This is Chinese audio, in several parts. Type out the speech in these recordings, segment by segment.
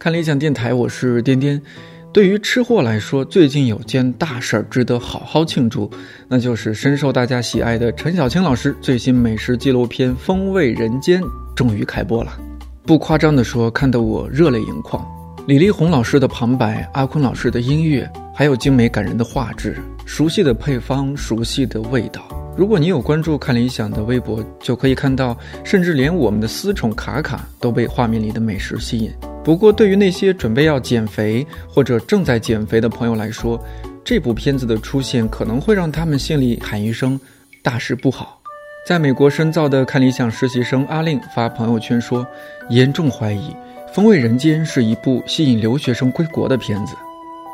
看理想电台，我是颠颠。对于吃货来说，最近有件大事儿值得好好庆祝，那就是深受大家喜爱的陈小青老师最新美食纪录片《风味人间》终于开播了。不夸张地说，看得我热泪盈眶。李丽宏老师的旁白，阿坤老师的音乐，还有精美感人的画质，熟悉的配方，熟悉的味道。如果你有关注看理想的微博，就可以看到，甚至连我们的私宠卡卡都被画面里的美食吸引。不过，对于那些准备要减肥或者正在减肥的朋友来说，这部片子的出现可能会让他们心里喊一声“大事不好”。在美国深造的看理想实习生阿令发朋友圈说：“严重怀疑《风味人间》是一部吸引留学生归国的片子。”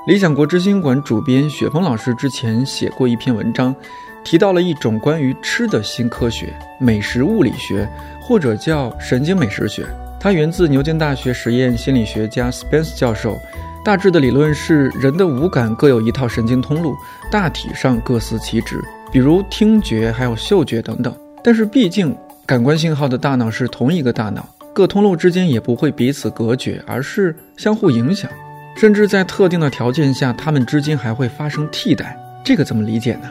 理想国知心馆主编雪峰老师之前写过一篇文章，提到了一种关于吃的新科学——美食物理学，或者叫神经美食学。它源自牛津大学实验心理学家 Spence 教授。大致的理论是，人的五感各有一套神经通路，大体上各司其职，比如听觉、还有嗅觉等等。但是，毕竟感官信号的大脑是同一个大脑，各通路之间也不会彼此隔绝，而是相互影响，甚至在特定的条件下，它们之间还会发生替代。这个怎么理解呢？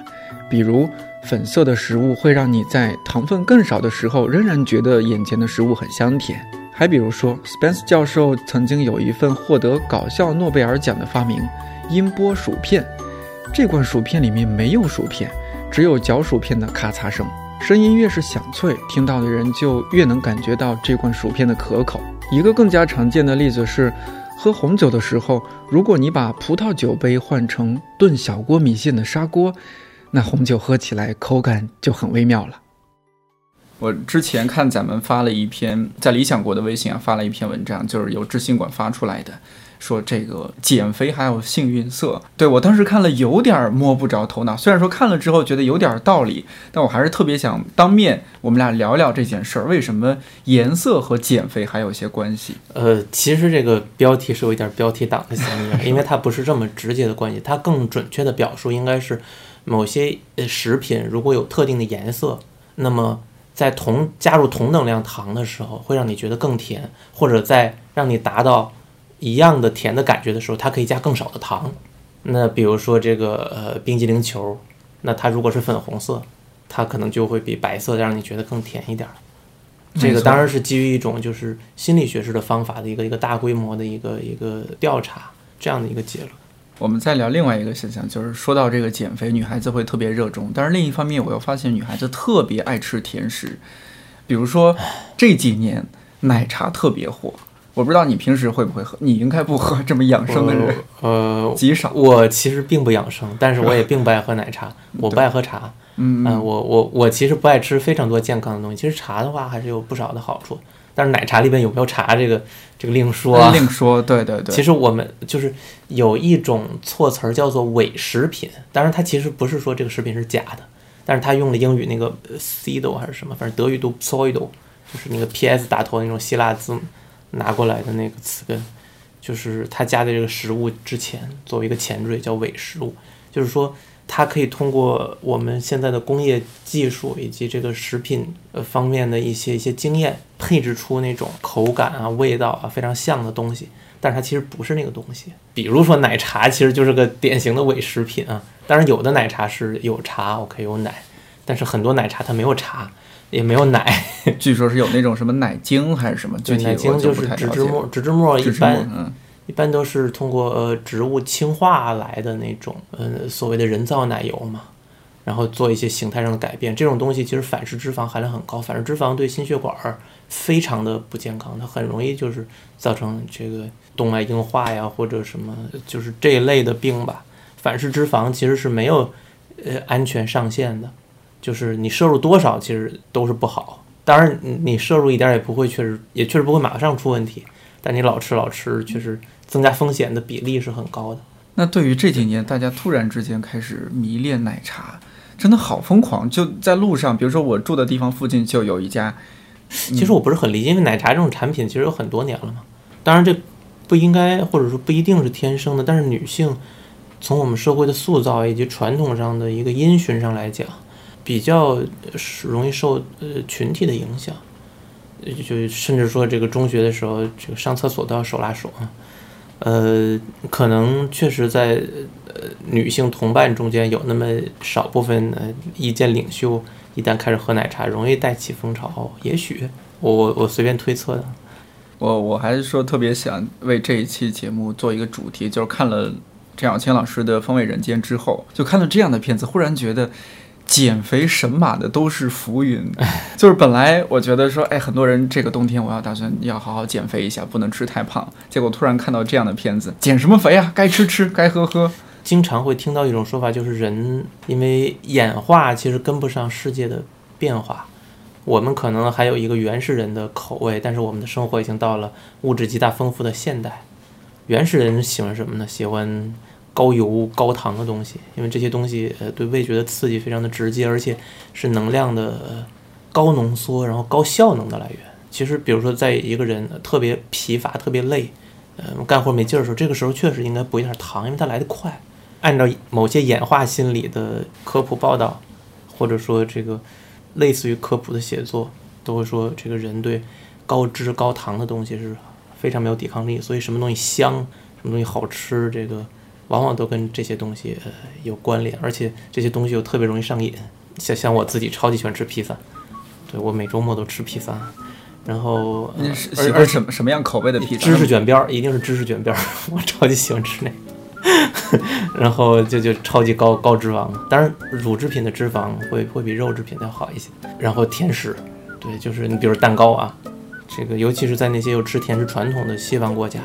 比如，粉色的食物会让你在糖分更少的时候，仍然觉得眼前的食物很香甜。还比如说，Spence 教授曾经有一份获得搞笑诺贝尔奖的发明——音波薯片。这罐薯片里面没有薯片，只有嚼薯片的咔嚓声。声音越是响脆，听到的人就越能感觉到这罐薯片的可口。一个更加常见的例子是，喝红酒的时候，如果你把葡萄酒杯换成炖小锅米线的砂锅，那红酒喝起来口感就很微妙了。我之前看咱们发了一篇在理想国的微信啊，发了一篇文章，就是由知心馆发出来的，说这个减肥还有幸运色。对我当时看了有点摸不着头脑，虽然说看了之后觉得有点道理，但我还是特别想当面我们俩聊聊这件事儿，为什么颜色和减肥还有些关系？呃，其实这个标题是有一点标题党的嫌疑，因为它不是这么直接的关系，它更准确的表述应该是某些呃食品如果有特定的颜色，那么。在同加入同等量糖的时候，会让你觉得更甜，或者在让你达到一样的甜的感觉的时候，它可以加更少的糖。那比如说这个呃冰激凌球，那它如果是粉红色，它可能就会比白色让你觉得更甜一点。这个当然是基于一种就是心理学式的方法的一个一个大规模的一个一个调查这样的一个结论。我们再聊另外一个现象，就是说到这个减肥，女孩子会特别热衷。但是另一方面，我又发现女孩子特别爱吃甜食，比如说这几年奶茶特别火。我不知道你平时会不会喝，你应该不喝这么养生的人，呃，极少。我其实并不养生，但是我也并不爱喝奶茶，我不爱喝茶。嗯嗯，我我我其实不爱吃非常多健康的东西。其实茶的话还是有不少的好处。但是奶茶里边有没有茶，这个这个另说。另说，对对对。其实我们就是有一种措辞儿叫做伪食品，当然它其实不是说这个食品是假的，但是它用了英语那个 pseudo 还是什么，反正德语读 pseudo，就是那个 ps 打头那种希腊字母拿过来的那个词根，就是它加在这个食物之前作为一个前缀叫伪食物，就是说。它可以通过我们现在的工业技术以及这个食品呃方面的一些一些经验，配置出那种口感啊、味道啊非常像的东西，但是它其实不是那个东西。比如说奶茶，其实就是个典型的伪食品啊。当然，有的奶茶是有茶，OK 有奶，但是很多奶茶它没有茶，也没有奶。据说是有那种什么奶精还是什么？对，奶精就是植脂末，植脂末一般。嗯。一般都是通过呃植物氢化来的那种呃所谓的人造奶油嘛，然后做一些形态上的改变。这种东西其实反式脂肪含量很高，反式脂肪对心血管儿非常的不健康，它很容易就是造成这个动脉硬化呀或者什么就是这一类的病吧。反式脂肪其实是没有呃安全上限的，就是你摄入多少其实都是不好。当然你摄入一点也不会确实也确实不会马上出问题，但你老吃老吃确实。增加风险的比例是很高的。那对于这几年大家突然之间开始迷恋奶茶，真的好疯狂！就在路上，比如说我住的地方附近就有一家。其实我不是很理解，因为奶茶这种产品其实有很多年了嘛。当然这不应该或者说不一定是天生的，但是女性从我们社会的塑造以及传统上的一个因循上来讲，比较容易受呃群体的影响。就甚至说这个中学的时候，这个上厕所都要手拉手啊。呃，可能确实在呃女性同伴中间有那么少部分呃意见领袖，一旦开始喝奶茶，容易带起风潮。也许我我我随便推测的。我我还是说特别想为这一期节目做一个主题，就是看了陈小青老师的《风味人间》之后，就看到这样的片子，忽然觉得减肥神马的都是浮云。就是本来我觉得说，哎，很多人这个冬天我要打算要好好减肥一下，不能吃太胖。结果突然看到这样的片子，减什么肥啊？该吃吃，该喝喝。经常会听到一种说法，就是人因为演化其实跟不上世界的变化。我们可能还有一个原始人的口味，但是我们的生活已经到了物质极大丰富的现代。原始人喜欢什么呢？喜欢高油高糖的东西，因为这些东西呃对味觉的刺激非常的直接，而且是能量的高浓缩，然后高效能的来源。其实，比如说在一个人特别疲乏、特别累，呃干活没劲儿的时候，这个时候确实应该补一点糖，因为它来得快。按照某些演化心理的科普报道，或者说这个。类似于科普的写作，都会说这个人对高脂高糖的东西是非常没有抵抗力，所以什么东西香，什么东西好吃，这个往往都跟这些东西呃有关联，而且这些东西又特别容易上瘾。像像我自己超级喜欢吃披萨，对我每周末都吃披萨，然后喜欢什么什么样口味的披萨？芝士卷边儿，一定是芝士卷边儿，我超级喜欢吃那。然后就就超级高高脂肪，当然乳制品的脂肪会会比肉制品的要好一些。然后甜食，对，就是你比如蛋糕啊，这个尤其是在那些有吃甜食传统的西方国家，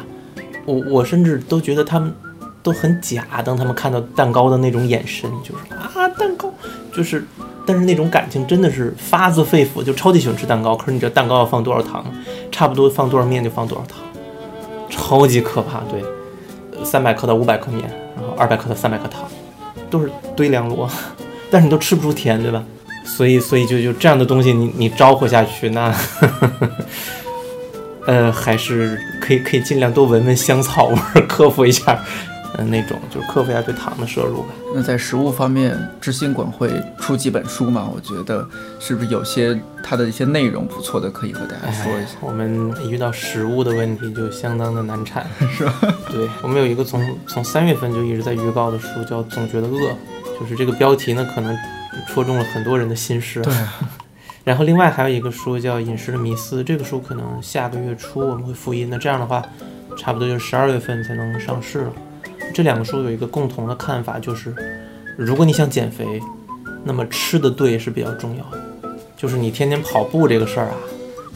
我我甚至都觉得他们都很假。当他们看到蛋糕的那种眼神，就是啊蛋糕，就是，但是那种感情真的是发自肺腑，就超级喜欢吃蛋糕。可是你知道蛋糕要放多少糖？差不多放多少面就放多少糖，超级可怕。对。三百克到五百克面，然后二百克到三百克糖，都是堆两摞，但是你都吃不出甜，对吧？所以，所以就就这样的东西，你你招呼下去，那，呃，还是可以可以尽量多闻闻香草味，克服一下。嗯，那种就是克服一下对糖的摄入吧。那在食物方面，知心馆会出几本书嘛？我觉得是不是有些它的一些内容不错的，可以和大家说一下。我们遇到食物的问题就相当的难产，是吧？对，我们有一个从从三月份就一直在预告的书，叫《总觉得饿》，就是这个标题呢，可能戳中了很多人的心事。对。然后另外还有一个书叫《饮食的迷思》，这个书可能下个月初我们会复印。那这样的话，差不多就是十二月份才能上市了。这两个书有一个共同的看法，就是如果你想减肥，那么吃的对是比较重要的。就是你天天跑步这个事儿啊，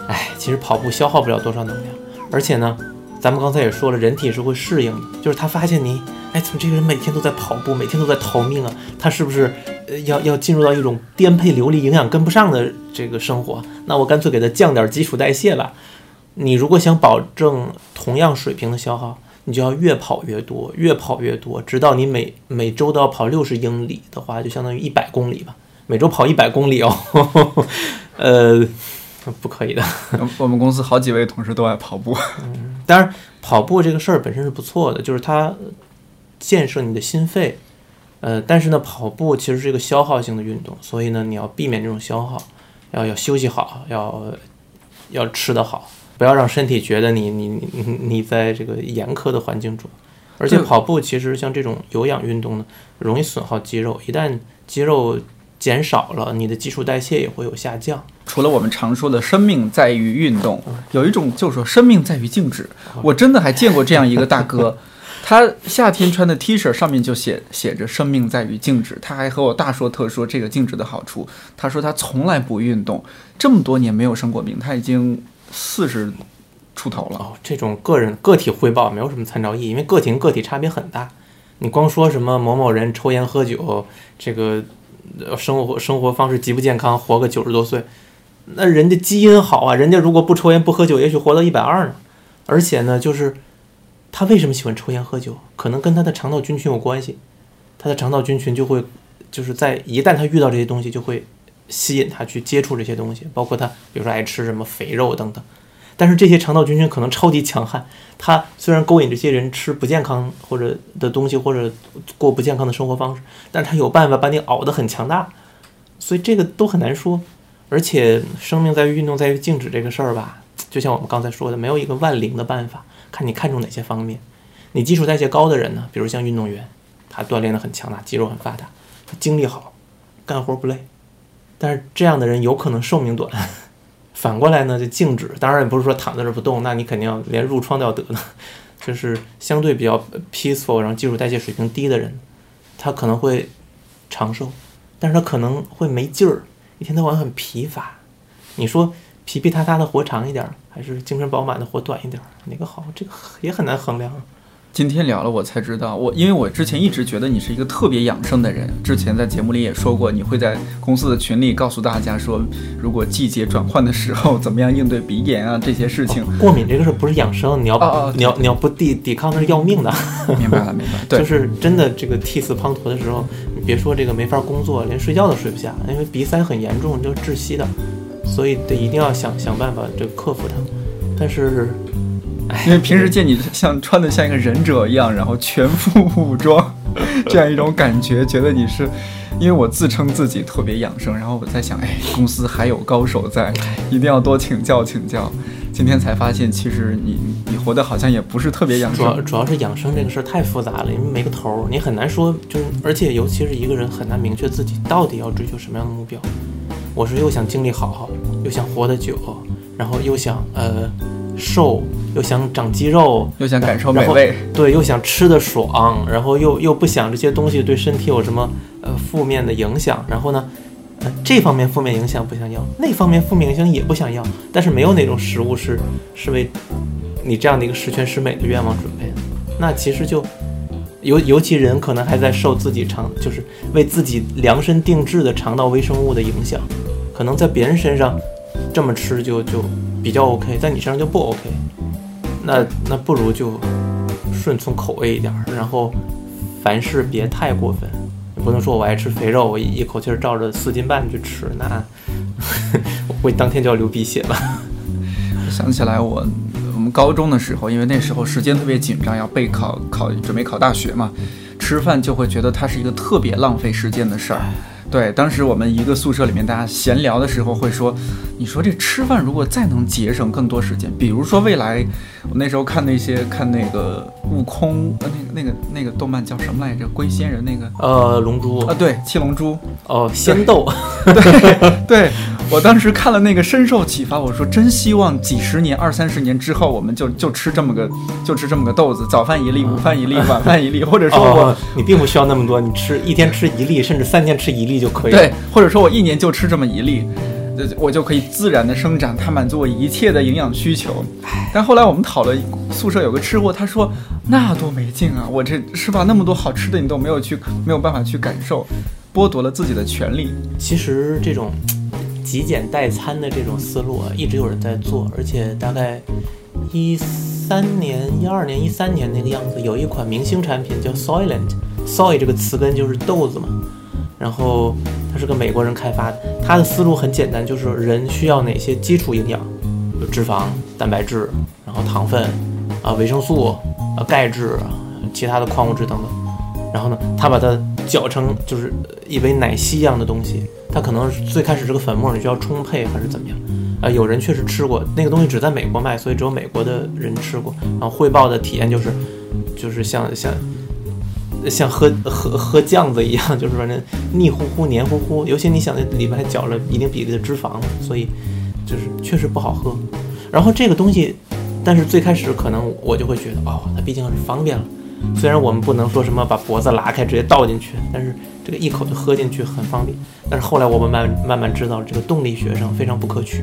哎，其实跑步消耗不了多少能量，而且呢，咱们刚才也说了，人体是会适应的。就是他发现你，哎，怎么这个人每天都在跑步，每天都在逃命啊？他是不是呃要要进入到一种颠沛流离、营养跟不上的这个生活？那我干脆给他降点基础代谢吧。你如果想保证同样水平的消耗，你就要越跑越多，越跑越多，直到你每每周都要跑六十英里的话，就相当于一百公里吧。每周跑一百公里哦，呃，不可以的。我们公司好几位同事都爱跑步。嗯，当然，跑步这个事儿本身是不错的，就是它建设你的心肺。呃，但是呢，跑步其实是一个消耗性的运动，所以呢，你要避免这种消耗，要要休息好，要要吃得好。不要让身体觉得你你你你在这个严苛的环境中，而且跑步其实像这种有氧运动呢，容易损耗肌肉。一旦肌肉减少了，你的基础代谢也会有下降。除了我们常说的“生命在于运动”，有一种就是说“生命在于静止”。我真的还见过这样一个大哥，他夏天穿的 T 恤上面就写写着“生命在于静止”。他还和我大说特说这个静止的好处。他说他从来不运动，这么多年没有生过病，他已经。四十出头了哦，这种个人个体汇报没有什么参照意义，因为个体跟个体差别很大。你光说什么某某人抽烟喝酒，这个生活生活方式极不健康，活个九十多岁，那人家基因好啊，人家如果不抽烟不喝酒，也许活到一百二呢。而且呢，就是他为什么喜欢抽烟喝酒，可能跟他的肠道菌群有关系。他的肠道菌群就会就是在一旦他遇到这些东西，就会。吸引他去接触这些东西，包括他，比如说爱吃什么肥肉等等。但是这些肠道菌群可能超级强悍，他虽然勾引这些人吃不健康或者的东西，或者过不健康的生活方式，但是他有办法把你熬得很强大。所以这个都很难说。而且生命在于运动，在于静止这个事儿吧，就像我们刚才说的，没有一个万灵的办法，看你看重哪些方面。你基础代谢高的人呢，比如像运动员，他锻炼的很强大，肌肉很发达，他精力好，干活不累。但是这样的人有可能寿命短。反过来呢，就静止，当然也不是说躺在这不动，那你肯定要连褥疮都要得的。就是相对比较 peaceful，然后基础代谢水平低的人，他可能会长寿，但是他可能会没劲儿，一天到晚很疲乏。你说皮皮塌塌的活长一点，还是精神饱满的活短一点，哪个好？这个也很难衡量。今天聊了，我才知道，我因为我之前一直觉得你是一个特别养生的人。之前在节目里也说过，你会在公司的群里告诉大家说，如果季节转换的时候，怎么样应对鼻炎啊这些事情。过敏这个事不是养生，你要你要你要不抵抵抗那是要命的。明白了，明白。对，就是真的这个涕泗滂沱的时候，你别说这个没法工作，连睡觉都睡不下，因为鼻塞很严重，就窒息的，所以得一定要想想办法这个克服它。但是。因为平时见你像穿的像一个忍者一样，然后全副武装，这样一种感觉，觉得你是，因为我自称自己特别养生，然后我在想，哎，公司还有高手在，一定要多请教请教。今天才发现，其实你你活的好像也不是特别养生。主要主要是养生这个事儿太复杂了，因为没个头儿，你很难说，就是而且尤其是一个人很难明确自己到底要追求什么样的目标。我是又想精力好，又想活得久，然后又想呃瘦。又想长肌肉，又想感受美味，对，又想吃的爽，然后又又不想这些东西对身体有什么呃负面的影响，然后呢，呃这方面负面影响不想要，那方面负面影响也不想要，但是没有哪种食物是是为你这样的一个十全十美的愿望准备的，那其实就尤尤其人可能还在受自己肠就是为自己量身定制的肠道微生物的影响，可能在别人身上这么吃就就比较 OK，在你身上就不 OK。那那不如就顺从口味一点，然后凡事别太过分，不能说我爱吃肥肉，我一口气儿照着四斤半去吃，那 我会当天就要流鼻血了。想起来我我们高中的时候，因为那时候时间特别紧张，要备考考准备考大学嘛，吃饭就会觉得它是一个特别浪费时间的事儿。对，当时我们一个宿舍里面，大家闲聊的时候会说：“你说这吃饭如果再能节省更多时间，比如说未来，我那时候看那些看那个悟空，呃，那个那个那个动漫叫什么来着？龟仙人那个，呃，龙珠啊，对，七龙珠，哦，仙豆，对对。”我当时看了那个，深受启发。我说，真希望几十年、二三十年之后，我们就就吃这么个，就吃这么个豆子，早饭一粒，午饭一粒，晚饭一粒，或者说我你并不需要那么多，你吃一天吃一粒，甚至三天吃一粒就可以。对，或者说我一年就吃这么一粒，我就可以自然的生长，它满足我一切的营养需求。但后来我们讨论，宿舍有个吃货，他说那多没劲啊！我这是吧，那么多好吃的你都没有去，没有办法去感受，剥夺了自己的权利。其实这种。极简代餐的这种思路啊，一直有人在做，而且大概一三年、一二年、一三年那个样子，有一款明星产品叫 Soylent，Soy 这个词根就是豆子嘛，然后它是个美国人开发的，他的思路很简单，就是人需要哪些基础营养，有脂肪、蛋白质，然后糖分啊、维生素啊、钙质、其他的矿物质等等，然后呢，他把它搅成就是一杯奶昔一样的东西。它可能最开始这个粉末你需要冲配还是怎么样？啊，有人确实吃过那个东西，只在美国卖，所以只有美国的人吃过。然后汇报的体验就是，就是像像像喝喝喝酱子一样，就是反正腻乎乎、黏糊糊。尤其你想那里面还搅了一定比例的脂肪，所以就是确实不好喝。然后这个东西，但是最开始可能我就会觉得，哦，它毕竟是方便了。虽然我们不能说什么把脖子拉开直接倒进去，但是。这个一口就喝进去很方便，但是后来我们慢慢慢知道，这个动力学上非常不可取。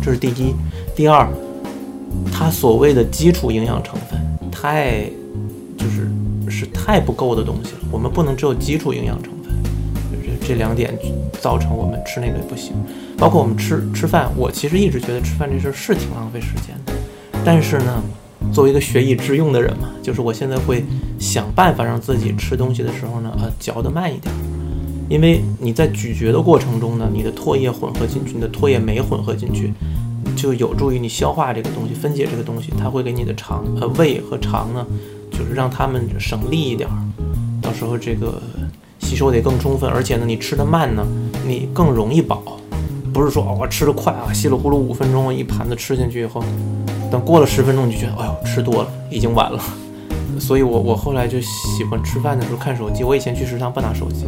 这是第一，第二，它所谓的基础营养成分太太不够的东西了。我们不能只有基础营养成分，就这这两点造成我们吃那个不行。包括我们吃吃饭，我其实一直觉得吃饭这事儿是挺浪费时间的，但是呢。作为一个学以致用的人嘛，就是我现在会想办法让自己吃东西的时候呢，呃，嚼得慢一点，因为你在咀嚼的过程中呢，你的唾液混合进去，你的唾液酶混合进去，就有助于你消化这个东西，分解这个东西，它会给你的肠、呃胃和肠呢，就是让他们省力一点儿，到时候这个吸收得更充分，而且呢，你吃的慢呢，你更容易饱。不是说哦我吃的快啊，稀里糊涂五分钟一盘子吃进去以后，等过了十分钟你就觉得哎呦吃多了，已经晚了。所以我我后来就喜欢吃饭的时候看手机。我以前去食堂不拿手机，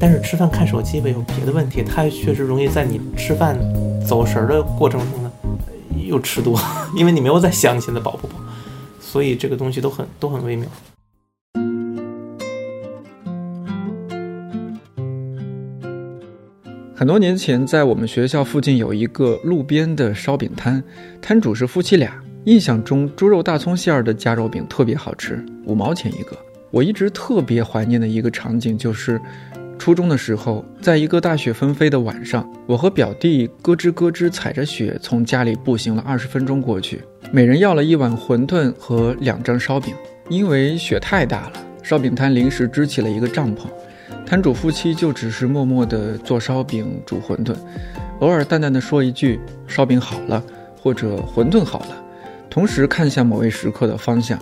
但是吃饭看手机吧有别的问题，它确实容易在你吃饭走神的过程中呢又吃多，因为你没有在想你现在饱不饱，所以这个东西都很都很微妙。很多年前，在我们学校附近有一个路边的烧饼摊，摊主是夫妻俩。印象中，猪肉大葱馅儿的夹肉饼特别好吃，五毛钱一个。我一直特别怀念的一个场景就是，初中的时候，在一个大雪纷飞的晚上，我和表弟咯吱咯吱踩着雪从家里步行了二十分钟过去，每人要了一碗馄饨和两张烧饼。因为雪太大了，烧饼摊临时支起了一个帐篷，摊主夫妻就只是默默地做烧饼、煮馄饨，偶尔淡淡的说一句“烧饼好了”或者“馄饨好了”。同时看向某位食客的方向，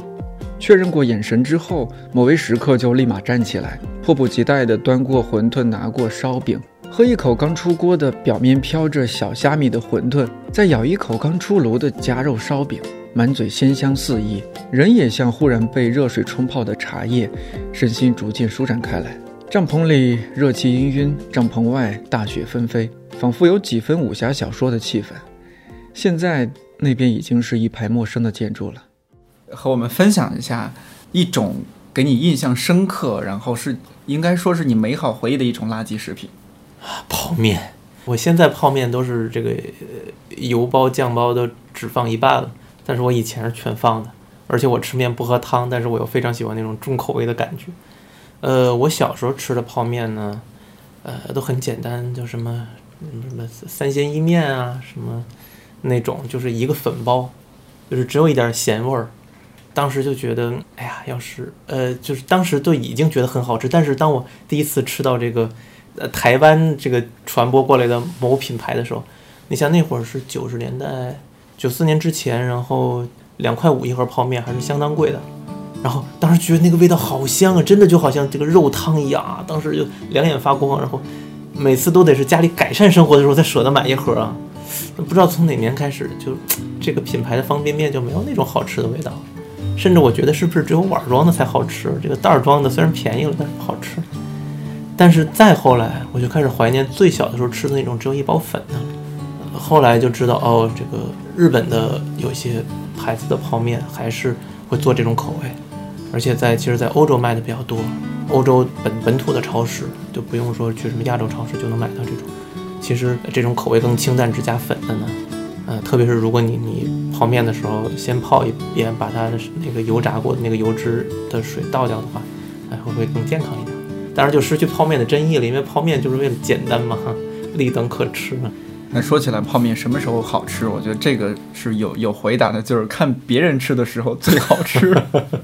确认过眼神之后，某位食客就立马站起来，迫不及待地端过馄饨，拿过烧饼，喝一口刚出锅的、表面飘着小虾米的馄饨，再咬一口刚出炉的夹肉烧饼，满嘴鲜香四溢，人也像忽然被热水冲泡的茶叶，身心逐渐舒展开来。帐篷里热气氤氲，帐篷外大雪纷飞，仿佛有几分武侠小说的气氛。现在。那边已经是一排陌生的建筑了，和我们分享一下一种给你印象深刻，然后是应该说是你美好回忆的一种垃圾食品——泡面。我现在泡面都是这个油包酱包都只放一半了，但是我以前是全放的。而且我吃面不喝汤，但是我又非常喜欢那种重口味的感觉。呃，我小时候吃的泡面呢，呃，都很简单，叫什么什么三鲜意面啊，什么。那种就是一个粉包，就是只有一点咸味儿。当时就觉得，哎呀，要是呃，就是当时都已经觉得很好吃。但是当我第一次吃到这个，呃，台湾这个传播过来的某品牌的时候，你像那会儿是九十年代，九四年之前，然后两块五一盒泡面还是相当贵的。然后当时觉得那个味道好香啊，真的就好像这个肉汤一样啊。当时就两眼发光，然后每次都得是家里改善生活的时候才舍得买一盒啊。不知道从哪年开始，就这个品牌的方便面就没有那种好吃的味道，甚至我觉得是不是只有碗装的才好吃？这个袋装的虽然便宜了，但是不好吃。但是再后来，我就开始怀念最小的时候吃的那种只有一包粉的。后来就知道，哦，这个日本的有些牌子的泡面还是会做这种口味，而且在其实，在欧洲卖的比较多，欧洲本本土的超市就不用说去什么亚洲超市就能买到这种。其实这种口味更清淡，只加粉的呢，呃，特别是如果你你泡面的时候先泡一遍，把它的那个油炸过的那个油脂的水倒掉的话，哎，会不会更健康一点？当然就失去泡面的真意了，因为泡面就是为了简单嘛，立等可吃嘛。那说起来泡面什么时候好吃？我觉得这个是有有回答的，就是看别人吃的时候最好吃。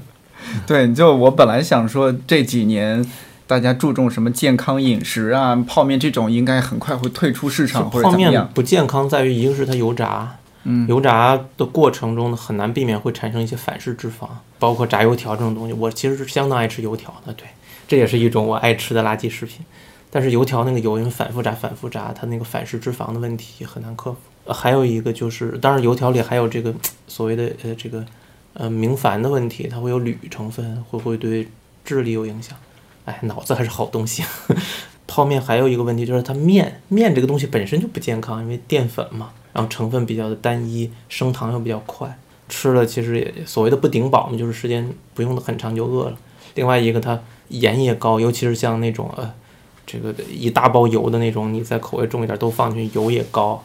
对，就我本来想说这几年。大家注重什么健康饮食啊？泡面这种应该很快会退出市场或者怎么样？泡面不健康在于一个是它油炸，嗯，油炸的过程中呢很难避免会产生一些反式脂肪，包括炸油条这种东西。我其实是相当爱吃油条的，对，这也是一种我爱吃的垃圾食品。但是油条那个油因为反复炸、反复炸，它那个反式脂肪的问题很难克服。还有一个就是，当然油条里还有这个 所谓的呃这个呃明矾的问题，它会有铝成分，会不会对智力有影响？哎，脑子还是好东西。泡面还有一个问题就是它面面这个东西本身就不健康，因为淀粉嘛，然后成分比较的单一，升糖又比较快，吃了其实也所谓的不顶饱嘛，就是时间不用的很长就饿了。另外一个它盐也高，尤其是像那种呃这个一大包油的那种，你再口味重一点都放进去，油也高，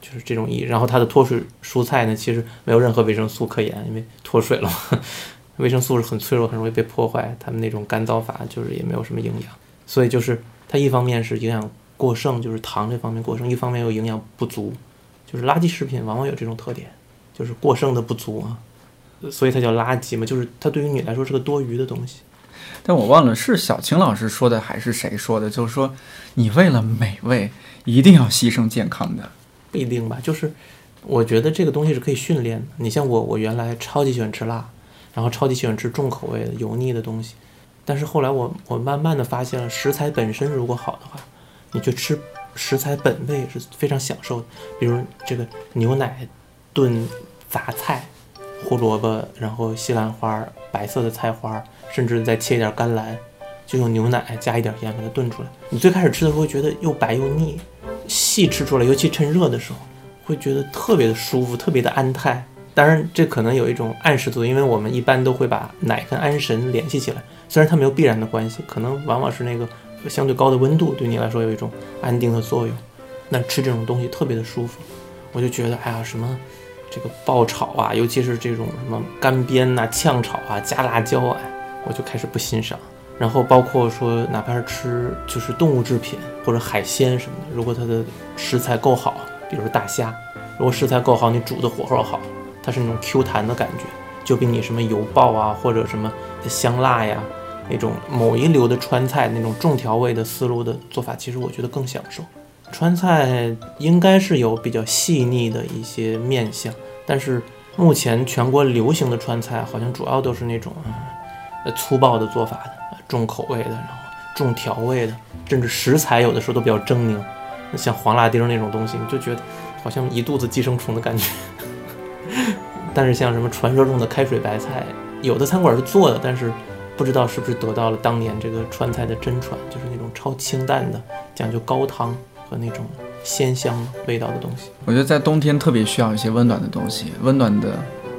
就是这种一。然后它的脱水蔬菜呢，其实没有任何维生素可言，因为脱水了嘛。维生素是很脆弱，很容易被破坏。他们那种干燥法就是也没有什么营养，所以就是它一方面是营养过剩，就是糖这方面过剩；一方面又营养不足，就是垃圾食品往往有这种特点，就是过剩的不足啊，所以它叫垃圾嘛，就是它对于你来说是个多余的东西。但我忘了是小青老师说的还是谁说的，就是说你为了美味一定要牺牲健康的，不一定吧？就是我觉得这个东西是可以训练的。你像我，我原来超级喜欢吃辣。然后超级喜欢吃重口味的油腻的东西，但是后来我我慢慢的发现了，食材本身如果好的话，你去吃食材本味是非常享受的。比如这个牛奶炖杂菜，胡萝卜，然后西兰花、白色的菜花，甚至再切一点甘蓝，就用牛奶加一点盐把它炖出来。你最开始吃的时候会觉得又白又腻，细吃出来，尤其趁热的时候，会觉得特别的舒服，特别的安泰。当然，这可能有一种暗示作用，因为我们一般都会把奶跟安神联系起来，虽然它没有必然的关系，可能往往是那个相对高的温度对你来说有一种安定的作用。那吃这种东西特别的舒服，我就觉得，哎呀，什么这个爆炒啊，尤其是这种什么干煸呐、炝炒啊、加辣椒啊，我就开始不欣赏。然后包括说，哪怕是吃就是动物制品或者海鲜什么的，如果它的食材够好，比如大虾，如果食材够好，你煮的火候好。它是那种 Q 弹的感觉，就比你什么油爆啊，或者什么香辣呀，那种某一流的川菜那种重调味的思路的做法，其实我觉得更享受。川菜应该是有比较细腻的一些面相，但是目前全国流行的川菜好像主要都是那种呃粗暴的做法的，重口味的，然后重调味的，甚至食材有的时候都比较狰狞，像黄辣丁那种东西，你就觉得好像一肚子寄生虫的感觉。但是像什么传说中的开水白菜，有的餐馆是做的，但是不知道是不是得到了当年这个川菜的真传，就是那种超清淡的，讲究高汤和那种鲜香味道的东西。我觉得在冬天特别需要一些温暖的东西，温暖的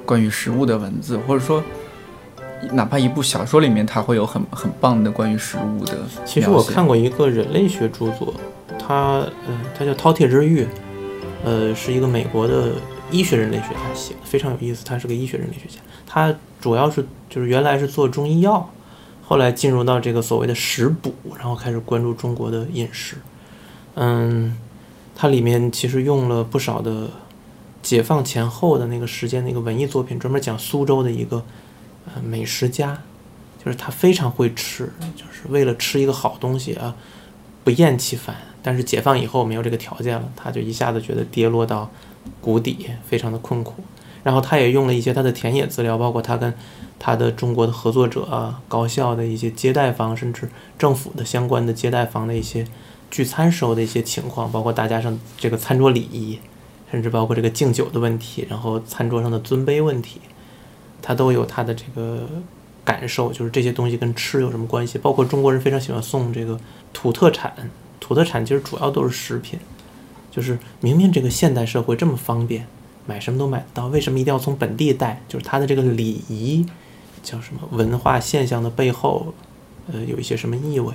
关于食物的文字，或者说哪怕一部小说里面，它会有很很棒的关于食物的。其实我看过一个人类学著作，它呃，它叫《饕餮之欲》，呃，是一个美国的。医学人类学家写的非常有意思，他是个医学人类学家，他主要是就是原来是做中医药，后来进入到这个所谓的食补，然后开始关注中国的饮食。嗯，它里面其实用了不少的解放前后的那个时间的一个文艺作品，专门讲苏州的一个呃美食家，就是他非常会吃，就是为了吃一个好东西啊，不厌其烦。但是解放以后没有这个条件了，他就一下子觉得跌落到。谷底非常的困苦，然后他也用了一些他的田野资料，包括他跟他的中国的合作者啊、高校的一些接待方，甚至政府的相关的接待方的一些聚餐时候的一些情况，包括大家上这个餐桌礼仪，甚至包括这个敬酒的问题，然后餐桌上的尊卑问题，他都有他的这个感受，就是这些东西跟吃有什么关系？包括中国人非常喜欢送这个土特产，土特产其实主要都是食品。就是明明这个现代社会这么方便，买什么都买得到，为什么一定要从本地带？就是它的这个礼仪，叫什么文化现象的背后，呃，有一些什么意味？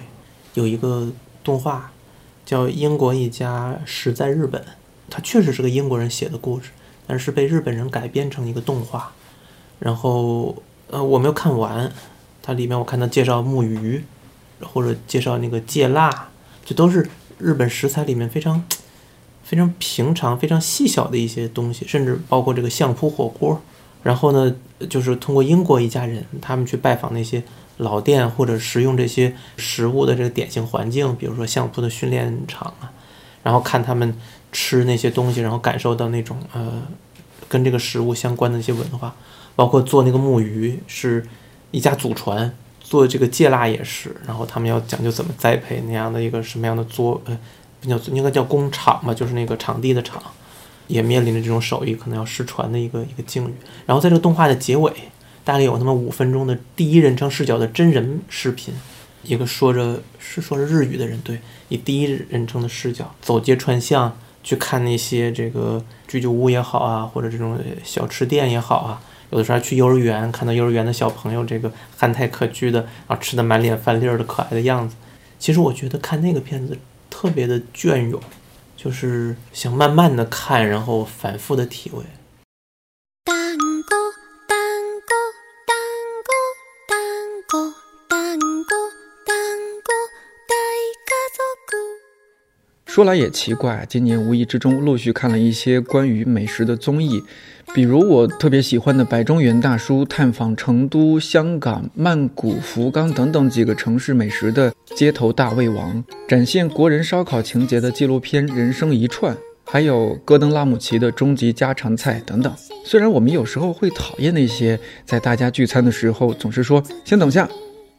有一个动画叫《英国一家食在日本》，它确实是个英国人写的故事，但是被日本人改编成一个动画。然后，呃，我没有看完，它里面我看它介绍木鱼，或者介绍那个芥辣，这都是日本食材里面非常。非常平常、非常细小的一些东西，甚至包括这个相扑火锅。然后呢，就是通过英国一家人，他们去拜访那些老店或者食用这些食物的这个典型环境，比如说相扑的训练场啊，然后看他们吃那些东西，然后感受到那种呃跟这个食物相关的一些文化，包括做那个木鱼是一家祖传，做这个芥辣也是，然后他们要讲究怎么栽培那样的一个什么样的做呃。叫应该叫工厂吧，就是那个场地的场，也面临着这种手艺可能要失传的一个一个境遇。然后在这个动画的结尾，大概有那么五分钟的第一人称视角的真人视频，一个说着是说着日语的人，对，以第一人称的视角走街串巷去看那些这个居酒屋也好啊，或者这种小吃店也好啊，有的时候还去幼儿园，看到幼儿园的小朋友这个憨态可掬的，然后吃的满脸饭粒儿的可爱的样子。其实我觉得看那个片子。特别的隽永，就是想慢慢的看，然后反复的体会。说来也奇怪，今年无意之中陆续看了一些关于美食的综艺，比如我特别喜欢的白中原大叔探访成都、香港、曼谷、福冈等等几个城市美食的《街头大胃王》，展现国人烧烤情节的纪录片《人生一串》，还有戈登拉姆齐的终极家常菜等等。虽然我们有时候会讨厌那些在大家聚餐的时候总是说“先等下”，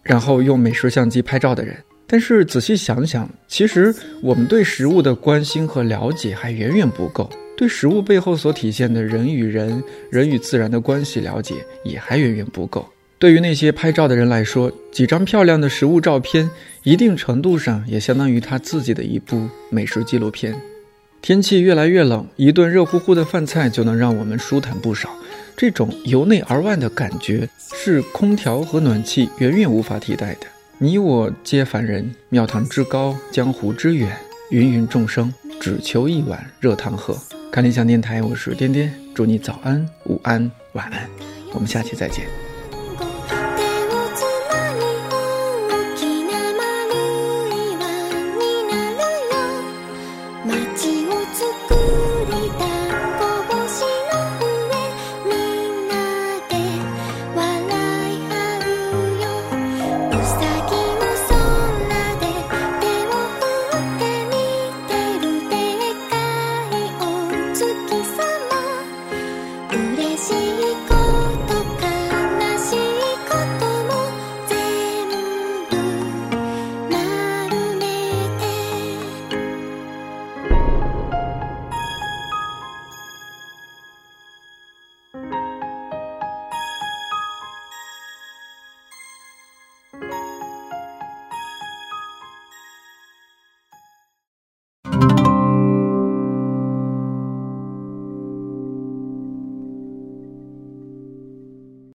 然后用美食相机拍照的人。但是仔细想想，其实我们对食物的关心和了解还远远不够，对食物背后所体现的人与人、人与自然的关系了解也还远远不够。对于那些拍照的人来说，几张漂亮的食物照片，一定程度上也相当于他自己的一部美食纪录片。天气越来越冷，一顿热乎乎的饭菜就能让我们舒坦不少。这种由内而外的感觉，是空调和暖气远远无法替代的。你我皆凡人，庙堂之高，江湖之远，芸芸众生只求一碗热汤喝。看理想电台，我是颠颠，祝你早安、午安、晚安，我们下期再见。